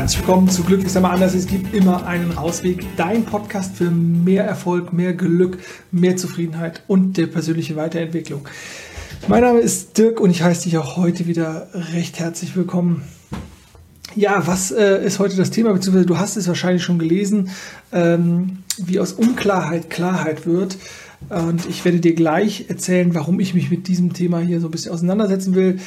Herzlich willkommen zu Glücklich sei mal anders. Es gibt immer einen Rausweg. Dein Podcast für mehr Erfolg, mehr Glück, mehr Zufriedenheit und der persönlichen Weiterentwicklung. Mein Name ist Dirk und ich heiße dich auch heute wieder recht herzlich willkommen. Ja, was äh, ist heute das Thema? Beziehungsweise du hast es wahrscheinlich schon gelesen, ähm, wie aus Unklarheit Klarheit wird. Und ich werde dir gleich erzählen, warum ich mich mit diesem Thema hier so ein bisschen auseinandersetzen will.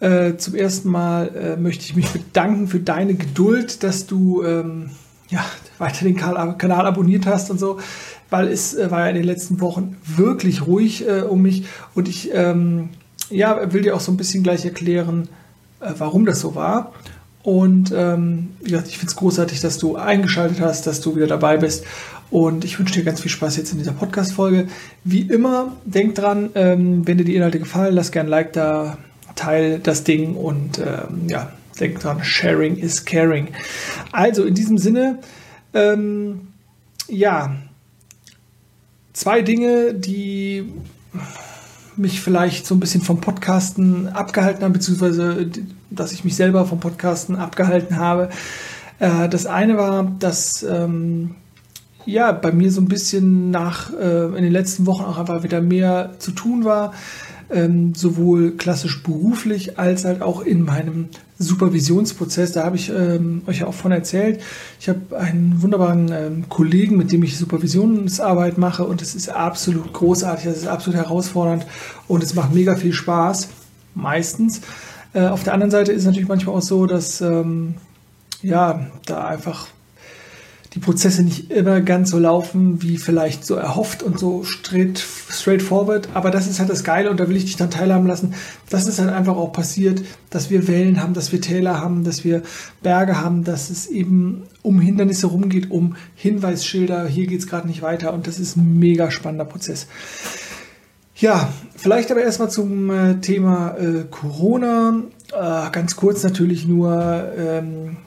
Äh, zum ersten Mal äh, möchte ich mich bedanken für deine Geduld, dass du ähm, ja, weiter den Kanal abonniert hast und so, weil es äh, war ja in den letzten Wochen wirklich ruhig äh, um mich und ich ähm, ja, will dir auch so ein bisschen gleich erklären, äh, warum das so war. Und ähm, ja, ich finde es großartig, dass du eingeschaltet hast, dass du wieder dabei bist. Und ich wünsche dir ganz viel Spaß jetzt in dieser Podcast-Folge. Wie immer, denk dran, ähm, wenn dir die Inhalte gefallen, lass gerne ein Like da, teil das Ding und ähm, ja, denk dran, Sharing is Caring. Also in diesem Sinne, ähm, ja, zwei Dinge, die mich vielleicht so ein bisschen vom Podcasten abgehalten haben, beziehungsweise dass ich mich selber vom Podcasten abgehalten habe. Äh, das eine war, dass ähm, ja bei mir so ein bisschen nach äh, in den letzten Wochen auch einfach wieder mehr zu tun war ähm, sowohl klassisch beruflich als halt auch in meinem Supervisionsprozess. Da habe ich ähm, euch ja auch von erzählt. Ich habe einen wunderbaren ähm, Kollegen, mit dem ich Supervisionsarbeit mache und es ist absolut großartig, es ist absolut herausfordernd und es macht mega viel Spaß, meistens. Äh, auf der anderen Seite ist es natürlich manchmal auch so, dass ähm, ja, da einfach die Prozesse nicht immer ganz so laufen, wie vielleicht so erhofft und so straight, straightforward. Aber das ist halt das Geile und da will ich dich dann teilhaben lassen. Das ist halt einfach auch passiert, dass wir Wellen haben, dass wir Täler haben, dass wir Berge haben, dass es eben um Hindernisse rumgeht, um Hinweisschilder. Hier geht es gerade nicht weiter und das ist ein mega spannender Prozess. Ja, vielleicht aber erstmal zum äh, Thema äh, Corona. Äh, ganz kurz natürlich nur. Ähm,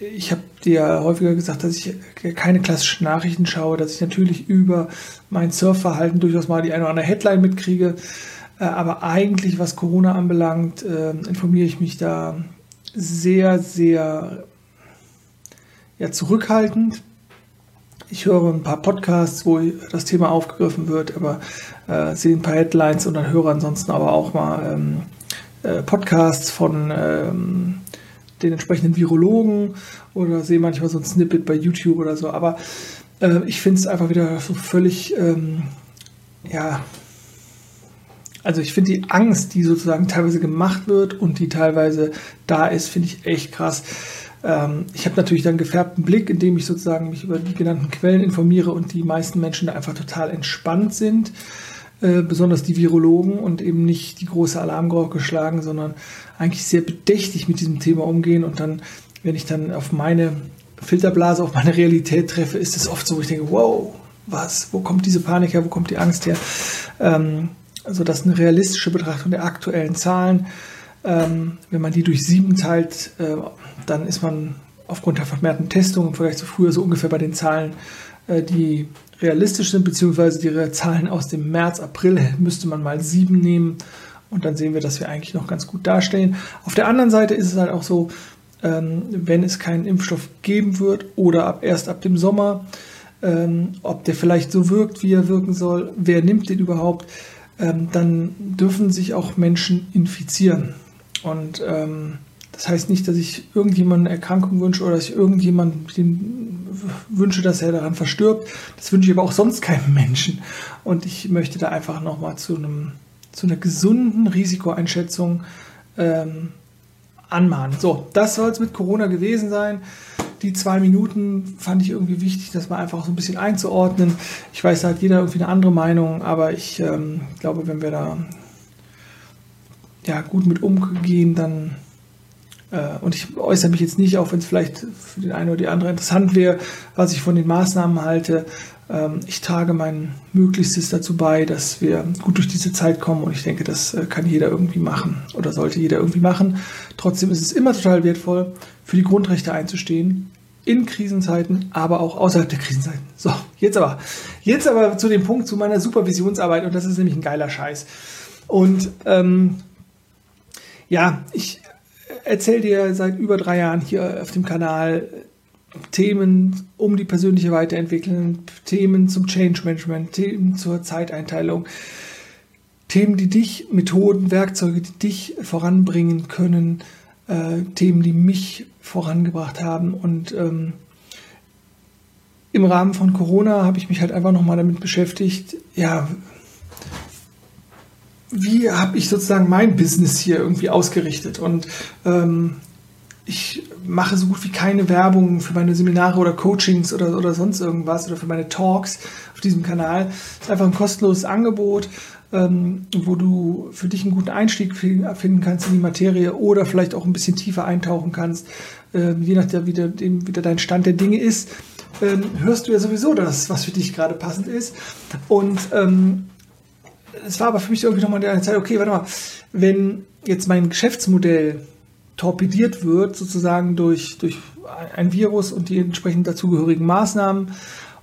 ich habe dir häufiger gesagt, dass ich keine klassischen Nachrichten schaue, dass ich natürlich über mein Surfverhalten durchaus mal die eine oder andere Headline mitkriege. Äh, aber eigentlich, was Corona anbelangt, äh, informiere ich mich da sehr, sehr ja, zurückhaltend. Ich höre ein paar Podcasts, wo das Thema aufgegriffen wird, aber äh, sehe ein paar Headlines und dann höre ansonsten aber auch mal ähm, äh, Podcasts von ähm, den entsprechenden Virologen oder sehe manchmal so ein Snippet bei YouTube oder so. Aber äh, ich finde es einfach wieder so völlig, ähm, ja, also ich finde die Angst, die sozusagen teilweise gemacht wird und die teilweise da ist, finde ich echt krass. Ähm, ich habe natürlich dann gefärbten Blick, indem ich sozusagen mich über die genannten Quellen informiere und die meisten Menschen da einfach total entspannt sind. Äh, besonders die Virologen und eben nicht die große Alarmglocke schlagen, sondern eigentlich sehr bedächtig mit diesem Thema umgehen. Und dann, wenn ich dann auf meine Filterblase, auf meine Realität treffe, ist es oft so, wo ich denke, wow, was, wo kommt diese Panik her, wo kommt die Angst her? Ähm, also das ist eine realistische Betrachtung der aktuellen Zahlen. Ähm, wenn man die durch sieben teilt, äh, dann ist man aufgrund der vermehrten Testung im Vergleich zu früher so ungefähr bei den Zahlen, äh, die realistisch sind, beziehungsweise die Zahlen aus dem März, April müsste man mal sieben nehmen und dann sehen wir, dass wir eigentlich noch ganz gut dastehen. Auf der anderen Seite ist es halt auch so, ähm, wenn es keinen Impfstoff geben wird oder ab, erst ab dem Sommer, ähm, ob der vielleicht so wirkt, wie er wirken soll, wer nimmt den überhaupt, ähm, dann dürfen sich auch Menschen infizieren. Und das heißt nicht, dass ich irgendjemanden Erkrankung wünsche oder dass ich irgendjemanden wünsche, dass er daran verstirbt. Das wünsche ich aber auch sonst keinem Menschen. Und ich möchte da einfach nochmal zu zu einer gesunden Risikoeinschätzung ähm, anmahnen. So, das soll es mit Corona gewesen sein. Die zwei Minuten fand ich irgendwie wichtig, das mal einfach so ein bisschen einzuordnen. Ich weiß, da hat jeder irgendwie eine andere Meinung, aber ich ähm, glaube, wenn wir da ja, gut mit umgehen, dann und ich äußere mich jetzt nicht, auch wenn es vielleicht für den einen oder die andere interessant wäre, was ich von den Maßnahmen halte. Ähm, ich trage mein Möglichstes dazu bei, dass wir gut durch diese Zeit kommen und ich denke, das äh, kann jeder irgendwie machen oder sollte jeder irgendwie machen. Trotzdem ist es immer total wertvoll, für die Grundrechte einzustehen, in Krisenzeiten, aber auch außerhalb der Krisenzeiten. So, jetzt aber, jetzt aber zu dem Punkt, zu meiner Supervisionsarbeit und das ist nämlich ein geiler Scheiß. Und ähm, ja, ich erzähle dir seit über drei Jahren hier auf dem Kanal Themen um die persönliche Weiterentwicklung, Themen zum Change Management, Themen zur Zeiteinteilung, Themen, die dich, Methoden, Werkzeuge, die dich voranbringen können, äh, Themen, die mich vorangebracht haben. Und ähm, im Rahmen von Corona habe ich mich halt einfach nochmal damit beschäftigt, ja, wie habe ich sozusagen mein Business hier irgendwie ausgerichtet? Und ähm, ich mache so gut wie keine Werbung für meine Seminare oder Coachings oder, oder sonst irgendwas oder für meine Talks auf diesem Kanal. Es ist einfach ein kostenloses Angebot, ähm, wo du für dich einen guten Einstieg finden kannst in die Materie oder vielleicht auch ein bisschen tiefer eintauchen kannst, äh, je nachdem, wie, der, wie der dein Stand der Dinge ist. Ähm, hörst du ja sowieso das, was für dich gerade passend ist. Und ähm, es war aber für mich irgendwie nochmal eine Zeit, okay, warte mal, wenn jetzt mein Geschäftsmodell torpediert wird, sozusagen durch, durch ein Virus und die entsprechend dazugehörigen Maßnahmen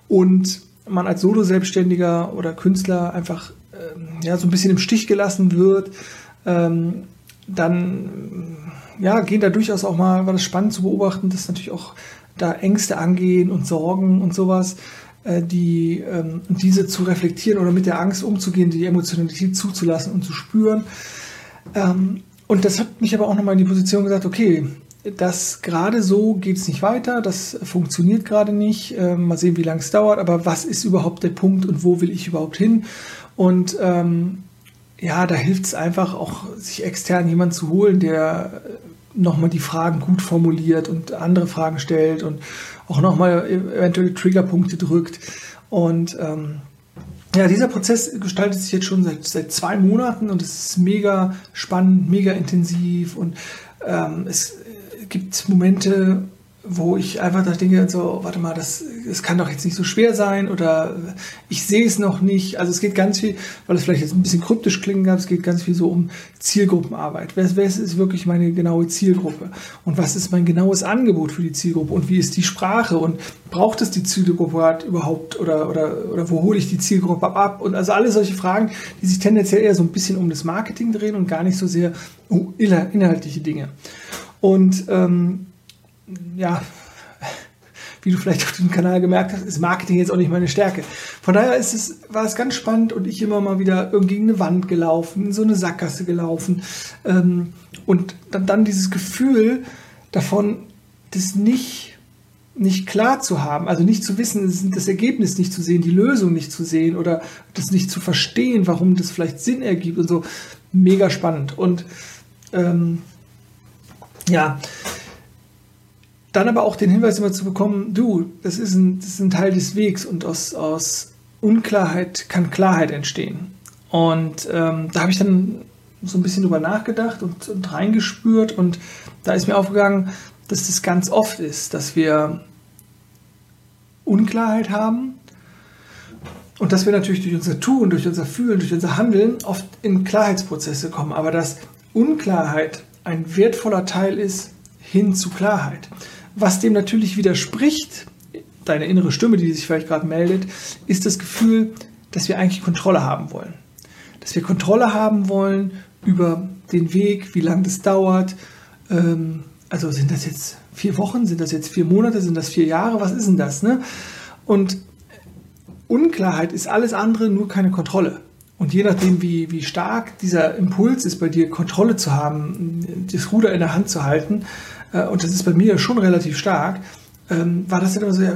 und man als Solo-Selbstständiger oder Künstler einfach ähm, ja, so ein bisschen im Stich gelassen wird, ähm, dann ja, gehen da durchaus auch mal, war das spannend zu beobachten, dass natürlich auch da Ängste angehen und Sorgen und sowas. Äh, die, ähm, diese zu reflektieren oder mit der Angst umzugehen, die Emotionalität zuzulassen und zu spüren. Ähm, und das hat mich aber auch nochmal in die Position gesagt, okay, das gerade so geht es nicht weiter, das funktioniert gerade nicht. Ähm, mal sehen, wie lange es dauert, aber was ist überhaupt der Punkt und wo will ich überhaupt hin? Und ähm, ja, da hilft es einfach auch, sich extern jemanden zu holen, der nochmal die Fragen gut formuliert und andere Fragen stellt und auch nochmal eventuell Triggerpunkte drückt. Und ähm, ja, dieser Prozess gestaltet sich jetzt schon seit, seit zwei Monaten und es ist mega spannend, mega intensiv und ähm, es gibt Momente, wo ich einfach da denke, so, warte mal, das, das kann doch jetzt nicht so schwer sein oder ich sehe es noch nicht. Also es geht ganz viel, weil es vielleicht jetzt ein bisschen kryptisch klingen gab, es geht ganz viel so um Zielgruppenarbeit. Wer, wer ist wirklich meine genaue Zielgruppe? Und was ist mein genaues Angebot für die Zielgruppe? Und wie ist die Sprache? Und braucht es die Zielgruppe überhaupt oder, oder, oder wo hole ich die Zielgruppe ab? Und also alle solche Fragen, die sich tendenziell eher so ein bisschen um das Marketing drehen und gar nicht so sehr um inhaltliche Dinge. Und ähm, ja, wie du vielleicht auf dem Kanal gemerkt hast, ist Marketing jetzt auch nicht meine Stärke. Von daher ist es, war es ganz spannend und ich immer mal wieder irgendwie gegen eine Wand gelaufen, in so eine Sackgasse gelaufen. Ähm, und dann, dann dieses Gefühl davon, das nicht, nicht klar zu haben, also nicht zu wissen, das Ergebnis nicht zu sehen, die Lösung nicht zu sehen oder das nicht zu verstehen, warum das vielleicht Sinn ergibt und so. Mega spannend. Und ähm, ja, dann aber auch den Hinweis immer zu bekommen, du, das ist ein, das ist ein Teil des Wegs und aus, aus Unklarheit kann Klarheit entstehen. Und ähm, da habe ich dann so ein bisschen drüber nachgedacht und, und reingespürt und da ist mir aufgegangen, dass das ganz oft ist, dass wir Unklarheit haben und dass wir natürlich durch unser Tun, durch unser Fühlen, durch unser Handeln oft in Klarheitsprozesse kommen, aber dass Unklarheit ein wertvoller Teil ist hin zu Klarheit. Was dem natürlich widerspricht, deine innere Stimme, die sich vielleicht gerade meldet, ist das Gefühl, dass wir eigentlich Kontrolle haben wollen. Dass wir Kontrolle haben wollen über den Weg, wie lange das dauert. Ähm, also sind das jetzt vier Wochen, sind das jetzt vier Monate, sind das vier Jahre, was ist denn das? Ne? Und Unklarheit ist alles andere, nur keine Kontrolle. Und je nachdem, wie, wie stark dieser Impuls ist, bei dir Kontrolle zu haben, das Ruder in der Hand zu halten, und das ist bei mir schon relativ stark, ähm, war das dann immer so, ja,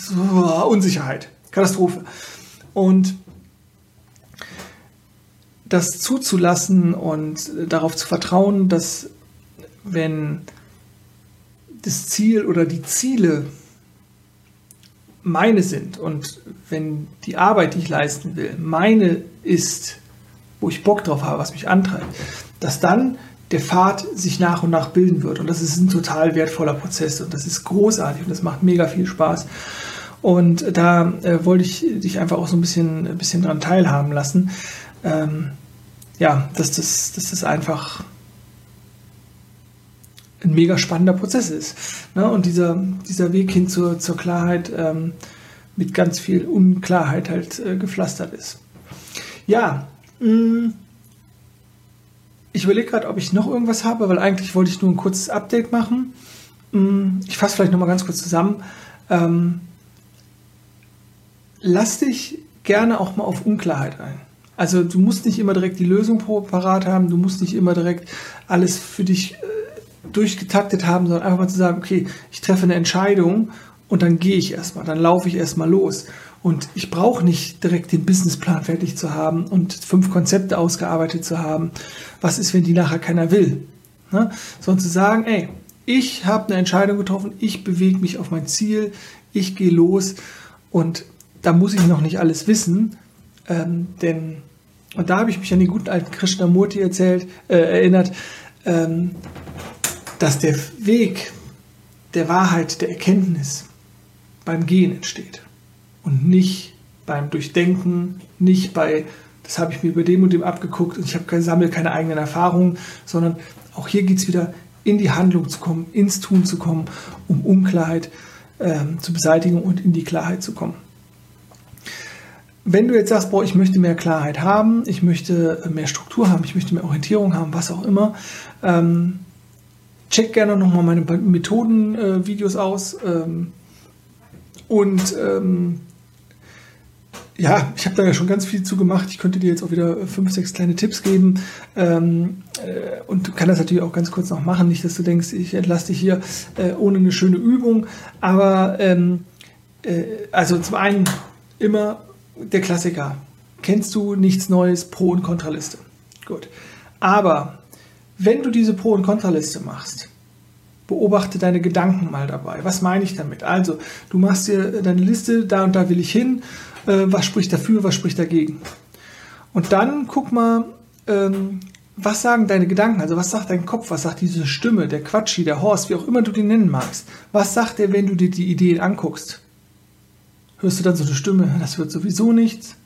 so Unsicherheit, Katastrophe. Und das zuzulassen und darauf zu vertrauen, dass wenn das Ziel oder die Ziele meine sind und wenn die Arbeit, die ich leisten will, meine ist, wo ich Bock drauf habe, was mich antreibt, dass dann der Pfad sich nach und nach bilden wird. Und das ist ein total wertvoller Prozess und das ist großartig und das macht mega viel Spaß. Und da äh, wollte ich dich einfach auch so ein bisschen, ein bisschen dran teilhaben lassen. Ähm, ja, dass das, dass das einfach ein mega spannender Prozess ist. Ne? Und dieser, dieser Weg hin zur, zur Klarheit ähm, mit ganz viel Unklarheit halt äh, gepflastert ist. Ja, mh, mm, ich überlege gerade, ob ich noch irgendwas habe, weil eigentlich wollte ich nur ein kurzes Update machen. Mm, ich fasse vielleicht nochmal ganz kurz zusammen. Ähm, lass dich gerne auch mal auf Unklarheit ein. Also du musst nicht immer direkt die Lösung parat haben, du musst nicht immer direkt alles für dich äh, durchgetaktet haben, sondern einfach mal zu sagen, okay, ich treffe eine Entscheidung und dann gehe ich erstmal, dann laufe ich erstmal los. Und ich brauche nicht direkt den Businessplan fertig zu haben und fünf Konzepte ausgearbeitet zu haben. Was ist, wenn die nachher keiner will? Ne? Sondern zu sagen, ey, ich habe eine Entscheidung getroffen, ich bewege mich auf mein Ziel, ich gehe los und da muss ich noch nicht alles wissen, ähm, denn, und da habe ich mich an den guten alten Krishnamurti erzählt, äh, erinnert, ähm, dass der Weg der Wahrheit, der Erkenntnis beim Gehen entsteht und nicht beim Durchdenken, nicht bei, das habe ich mir über dem und dem abgeguckt und ich habe sammle keine eigenen Erfahrungen, sondern auch hier geht es wieder in die Handlung zu kommen, ins Tun zu kommen, um Unklarheit ähm, zu beseitigen und in die Klarheit zu kommen. Wenn du jetzt sagst, boah, ich möchte mehr Klarheit haben, ich möchte mehr Struktur haben, ich möchte mehr Orientierung haben, was auch immer, ähm, check gerne nochmal meine Methoden-Videos äh, aus. Ähm, und ähm, ja, ich habe da ja schon ganz viel zu gemacht. Ich könnte dir jetzt auch wieder fünf, sechs kleine Tipps geben ähm, äh, und kann das natürlich auch ganz kurz noch machen. Nicht, dass du denkst, ich entlasse dich hier äh, ohne eine schöne Übung. Aber ähm, äh, also zum einen immer der Klassiker. Kennst du nichts Neues, Pro- und Kontraliste? Gut. Aber wenn du diese Pro- und Kontraliste machst, beobachte deine Gedanken mal dabei. Was meine ich damit? Also, du machst dir deine Liste, da und da will ich hin, äh, was spricht dafür, was spricht dagegen. Und dann guck mal, ähm, was sagen deine Gedanken, also was sagt dein Kopf, was sagt diese Stimme, der Quatschi, der Horst, wie auch immer du den nennen magst. Was sagt er, wenn du dir die Ideen anguckst? Hörst du dann so eine Stimme, das wird sowieso nichts?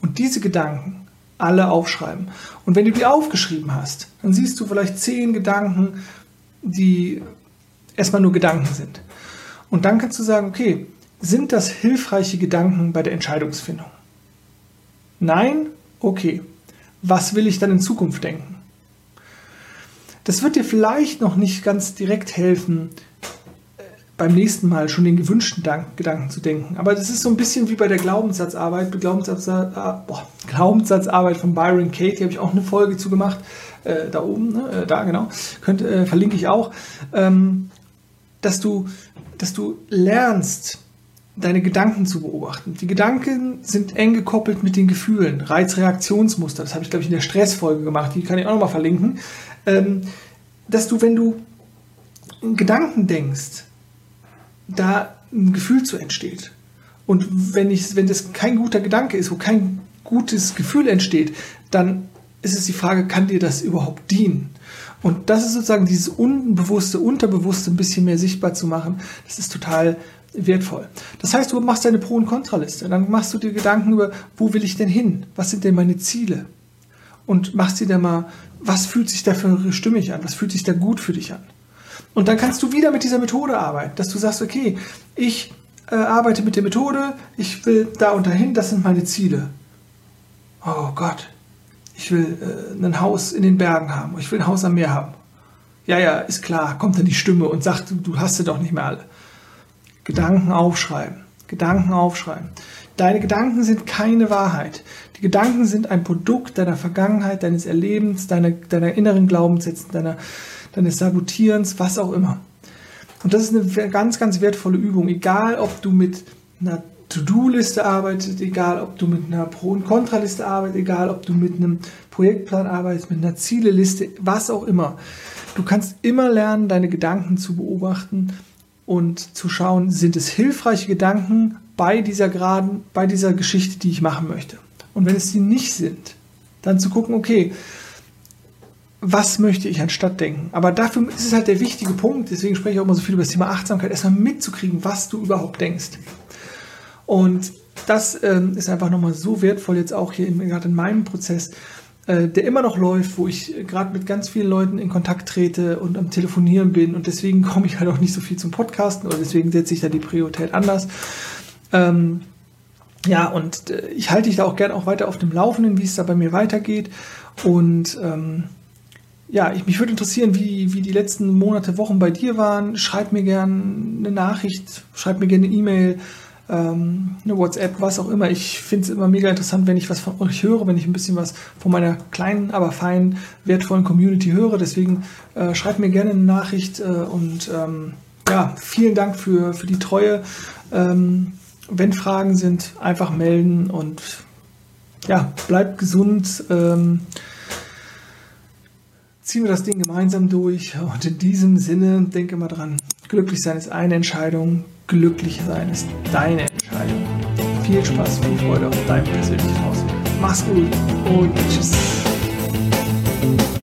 Und diese Gedanken alle aufschreiben. Und wenn du die aufgeschrieben hast, dann siehst du vielleicht zehn Gedanken, die erstmal nur Gedanken sind. Und dann kannst du sagen, okay, sind das hilfreiche Gedanken bei der Entscheidungsfindung? Nein? Okay. Was will ich dann in Zukunft denken? Das wird dir vielleicht noch nicht ganz direkt helfen, beim nächsten Mal schon den gewünschten Gedanken zu denken. Aber das ist so ein bisschen wie bei der Glaubenssatzarbeit, Glaubenssatz, äh, boah, Glaubenssatzarbeit von Byron Kate, die habe ich auch eine Folge zu gemacht, äh, da oben, ne, äh, da genau, Könnt, äh, verlinke ich auch, ähm, dass, du, dass du lernst, deine Gedanken zu beobachten. Die Gedanken sind eng gekoppelt mit den Gefühlen. Reizreaktionsmuster, das habe ich, glaube ich, in der Stressfolge gemacht, die kann ich auch nochmal verlinken. Ähm, dass du, wenn du Gedanken denkst, da ein Gefühl zu entsteht. Und wenn, ich, wenn das kein guter Gedanke ist, wo kein gutes Gefühl entsteht, dann ist es die Frage, kann dir das überhaupt dienen? Und das ist sozusagen dieses Unbewusste, Unterbewusste ein bisschen mehr sichtbar zu machen. Das ist total wertvoll. Das heißt, du machst deine Pro- und Kontraliste. Dann machst du dir Gedanken über, wo will ich denn hin? Was sind denn meine Ziele? Und machst dir dann mal, was fühlt sich da für stimmig an? Was fühlt sich da gut für dich an? Und dann kannst du wieder mit dieser Methode arbeiten, dass du sagst, okay, ich äh, arbeite mit der Methode, ich will da und dahin, das sind meine Ziele. Oh Gott, ich will äh, ein Haus in den Bergen haben, ich will ein Haus am Meer haben. Ja, ja, ist klar, kommt dann die Stimme und sagt, du, hast sie doch nicht mehr alle. Gedanken aufschreiben, Gedanken aufschreiben. Deine Gedanken sind keine Wahrheit. Die Gedanken sind ein Produkt deiner Vergangenheit, deines Erlebens, deiner, deiner inneren Glaubenssätze, deiner, deines Sabotierens, was auch immer. Und das ist eine ganz, ganz wertvolle Übung, egal ob du mit einer To-Do-Liste arbeitet, egal ob du mit einer Pro- und Kontraliste arbeitest, egal ob du mit einem Projektplan arbeitest, mit einer Zieleliste, was auch immer. Du kannst immer lernen, deine Gedanken zu beobachten und zu schauen, sind es hilfreiche Gedanken bei dieser geraden, bei dieser Geschichte, die ich machen möchte. Und wenn es die nicht sind, dann zu gucken, okay, was möchte ich anstatt denken? Aber dafür ist es halt der wichtige Punkt, deswegen spreche ich auch immer so viel über das Thema Achtsamkeit, erstmal mitzukriegen, was du überhaupt denkst. Und das ähm, ist einfach nochmal so wertvoll jetzt auch hier gerade in meinem Prozess, äh, der immer noch läuft, wo ich gerade mit ganz vielen Leuten in Kontakt trete und am Telefonieren bin und deswegen komme ich halt auch nicht so viel zum Podcasten oder deswegen setze ich da die Priorität anders. Ähm, ja, und äh, ich halte dich da auch gerne auch weiter auf dem Laufenden, wie es da bei mir weitergeht. Und ähm, ja, ich, mich würde interessieren, wie, wie die letzten Monate, Wochen bei dir waren. Schreib mir gerne eine Nachricht, schreib mir gerne eine E-Mail, ähm, eine WhatsApp, was auch immer. Ich finde es immer mega interessant, wenn ich was von euch höre, wenn ich ein bisschen was von meiner kleinen, aber feinen, wertvollen Community höre. Deswegen äh, schreibt mir gerne eine Nachricht äh, und ähm, ja, vielen Dank für, für die Treue. Ähm, wenn Fragen sind, einfach melden und ja, bleibt gesund. Ähm, ziehen wir das Ding gemeinsam durch. Und in diesem Sinne, denke mal dran, glücklich sein ist eine Entscheidung, glücklich sein ist deine Entscheidung. Viel Spaß, viel Freude auf deinem persönlichen Haus. Mach's gut und tschüss.